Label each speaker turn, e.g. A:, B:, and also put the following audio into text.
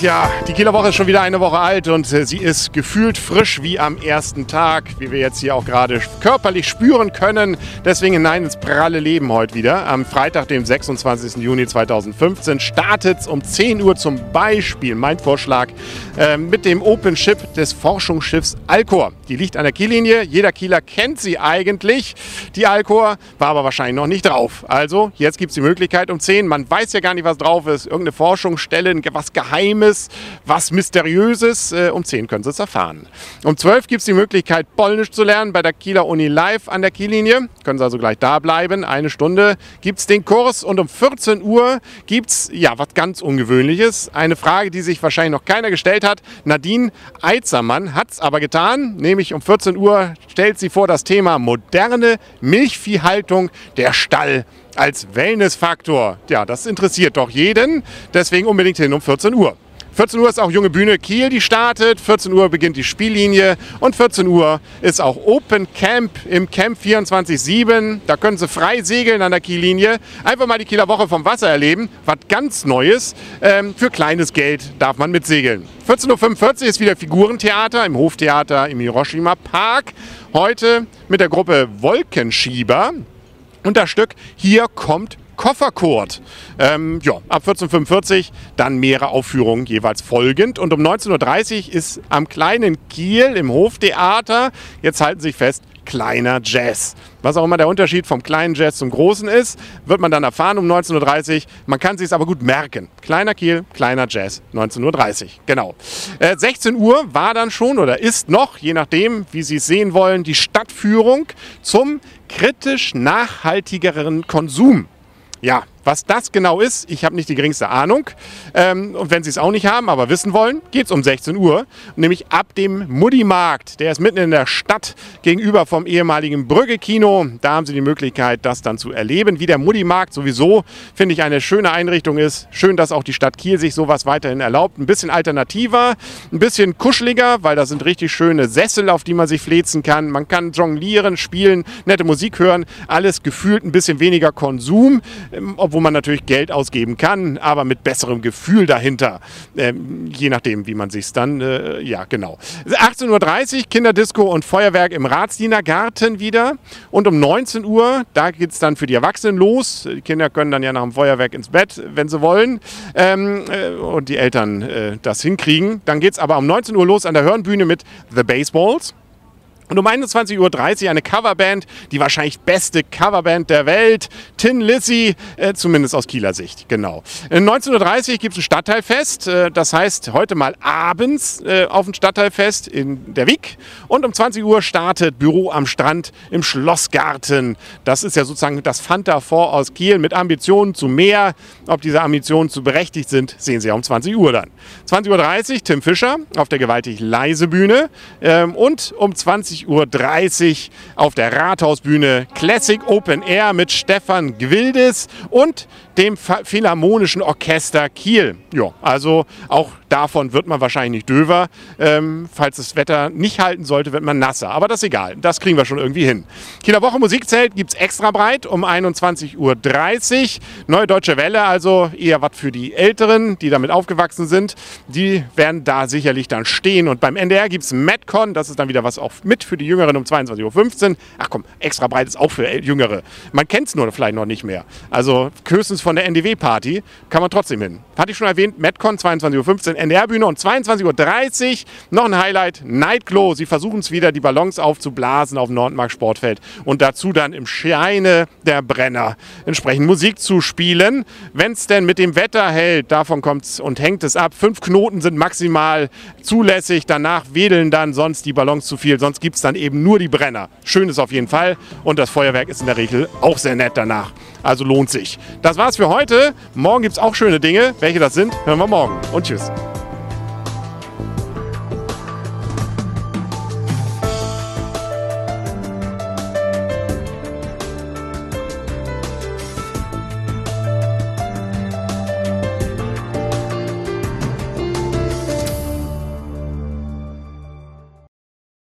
A: Ja, die Kieler Woche ist schon wieder eine Woche alt und äh, sie ist gefühlt frisch wie am ersten Tag, wie wir jetzt hier auch gerade körperlich spüren können. Deswegen hinein ins pralle Leben heute wieder. Am Freitag, dem 26. Juni 2015, startet es um 10 Uhr zum Beispiel mein Vorschlag äh, mit dem Open Ship des Forschungsschiffs Alcor. Die liegt an der Kiellinie. Jeder Kieler kennt sie eigentlich. Die Alcor war aber wahrscheinlich noch nicht drauf. Also, jetzt gibt es die Möglichkeit um 10. Man weiß ja gar nicht, was drauf ist. Irgendeine Forschungsstelle, was Geheimes, was Mysteriöses. Äh, um 10 können Sie es erfahren. Um 12 gibt es die Möglichkeit, Polnisch zu lernen bei der Kieler Uni Live an der Kiellinie. Können Sie also gleich da bleiben. Eine Stunde gibt es den Kurs und um 14 Uhr gibt es ja was ganz Ungewöhnliches. Eine Frage, die sich wahrscheinlich noch keiner gestellt hat. Nadine Eitzermann hat es aber getan, nämlich um 14 Uhr stellt sie vor das Thema moderne Milchviehhaltung, der Stall als Wellnessfaktor. Ja, das interessiert doch jeden, deswegen unbedingt hin um 14 Uhr. 14 Uhr ist auch Junge Bühne Kiel, die startet. 14 Uhr beginnt die Spiellinie und 14 Uhr ist auch Open Camp im Camp 24-7. Da können Sie frei segeln an der Kiellinie. Einfach mal die Kieler Woche vom Wasser erleben. Was ganz Neues. Ähm, für kleines Geld darf man mitsegeln. 14.45 Uhr ist wieder Figurentheater im Hoftheater im Hiroshima Park. Heute mit der Gruppe Wolkenschieber. Und das Stück Hier kommt Kofferkurt. Ähm, ja, ab 14.45 dann mehrere Aufführungen jeweils folgend. Und um 19.30 Uhr ist am kleinen Kiel im Hoftheater, jetzt halten Sie sich fest, kleiner Jazz. Was auch immer der Unterschied vom kleinen Jazz zum großen ist, wird man dann erfahren um 19.30 Uhr. Man kann sich es aber gut merken. Kleiner Kiel, kleiner Jazz, 19.30 Uhr. Genau. Äh, 16 Uhr war dann schon oder ist noch, je nachdem, wie Sie es sehen wollen, die Stadtführung zum kritisch nachhaltigeren Konsum. Ja, was das genau ist, ich habe nicht die geringste Ahnung. Ähm, und wenn Sie es auch nicht haben, aber wissen wollen, geht es um 16 Uhr. Nämlich ab dem Muddi-Markt. Der ist mitten in der Stadt gegenüber vom ehemaligen Brügge-Kino. Da haben Sie die Möglichkeit, das dann zu erleben. Wie der Muddi-Markt sowieso, finde ich, eine schöne Einrichtung ist. Schön, dass auch die Stadt Kiel sich sowas weiterhin erlaubt. Ein bisschen alternativer, ein bisschen kuscheliger, weil da sind richtig schöne Sessel, auf die man sich flezen kann. Man kann jonglieren, spielen, nette Musik hören. Alles gefühlt ein bisschen weniger Konsum, ähm, obwohl wo man natürlich Geld ausgeben kann, aber mit besserem Gefühl dahinter. Ähm, je nachdem, wie man sich dann, äh, ja genau. 18.30 Uhr Kinderdisco und Feuerwerk im Ratsdienergarten wieder. Und um 19 Uhr, da geht es dann für die Erwachsenen los. Die Kinder können dann ja nach dem Feuerwerk ins Bett, wenn sie wollen. Ähm, äh, und die Eltern äh, das hinkriegen. Dann geht es aber um 19 Uhr los an der Hörnbühne mit The Baseballs. Und um 21.30 Uhr eine Coverband, die wahrscheinlich beste Coverband der Welt, Tin Lizzy, äh, zumindest aus Kieler Sicht, genau. 19.30 Uhr gibt es ein Stadtteilfest, äh, das heißt heute mal abends äh, auf ein Stadtteilfest in der Wick. Und um 20 Uhr startet Büro am Strand im Schlossgarten. Das ist ja sozusagen das Fanta Fort aus Kiel mit Ambitionen zu mehr. Ob diese Ambitionen zu berechtigt sind, sehen Sie ja um 20 Uhr dann. 20.30 Uhr Tim Fischer auf der gewaltig leise Bühne. Ähm, und um 20 20.30 Uhr auf der Rathausbühne Classic Open Air mit Stefan Gwildes und dem Philharmonischen Orchester Kiel. Ja, also auch davon wird man wahrscheinlich nicht döver. Ähm, falls das Wetter nicht halten sollte, wird man nasser. Aber das ist egal. Das kriegen wir schon irgendwie hin. Kieler Woche Musikzelt gibt es extra breit um 21.30 Uhr. Neue Deutsche Welle, also eher was für die Älteren, die damit aufgewachsen sind. Die werden da sicherlich dann stehen. Und beim NDR gibt es Metcon. Das ist dann wieder was auch mit für die Jüngeren um 22.15 Uhr. Ach komm, extra breit ist auch für Jüngere. Man kennt es nur vielleicht noch nicht mehr. Also höchstens von der NDW-Party kann man trotzdem hin. Hatte ich schon erwähnt, Metcon 22.15 Uhr, NDR-Bühne und 22.30 Uhr noch ein Highlight, Nightglow. Sie versuchen es wieder, die Ballons aufzublasen auf dem Nordmark Sportfeld und dazu dann im Scheine der Brenner entsprechend Musik zu spielen. Wenn es denn mit dem Wetter hält, davon kommt es und hängt es ab. Fünf Knoten sind maximal zulässig, danach wedeln dann sonst die Ballons zu viel, sonst gibt es dann eben nur die Brenner. Schön ist auf jeden Fall und das Feuerwerk ist in der Regel auch sehr nett danach. Also lohnt sich. Das war's für heute. Morgen gibt es auch schöne Dinge. Welche das sind, hören wir morgen. Und tschüss.